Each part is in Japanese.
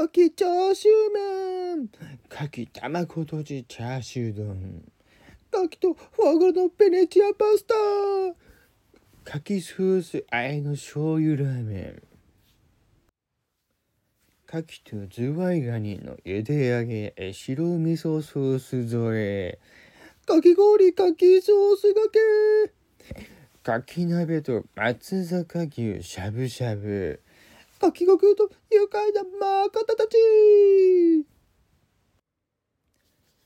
かきチャーシュー麺。かき卵とじチャーシュー丼。かきとフォアグラのベネチアパスタ。かきソースあえの醤油ラーメン。かきとズワイガニの茹で揚げ白味噌ソース添え。かき氷かきソースがけ。かき鍋と松坂牛しゃぶしゃぶ。かきごくと愉快なマー方たち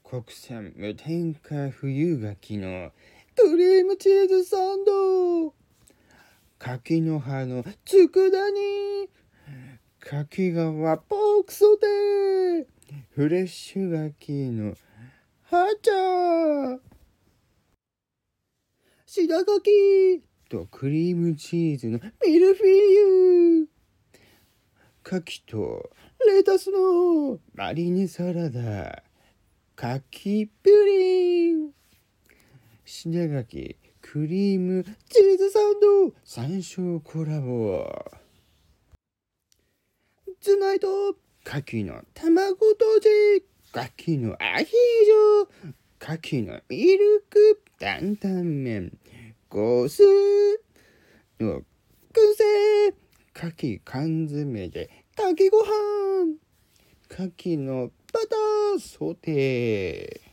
国産無添加冬柿のクリームチーズサンド柿の葉の佃煮。柿皮ポークソテーフレッシュ柿のハチャー。白柿とクリームチーズのミルフィーユ。柿とレタスのマリネサラダ柿プリン。品柿クリームチーズサンド山椒コラボ。ツナイト柿の卵とじ柿のアヒージョ柿のミルク担々麺ゴースの燻製。柿缶詰で柿ご飯柿のバターソテー。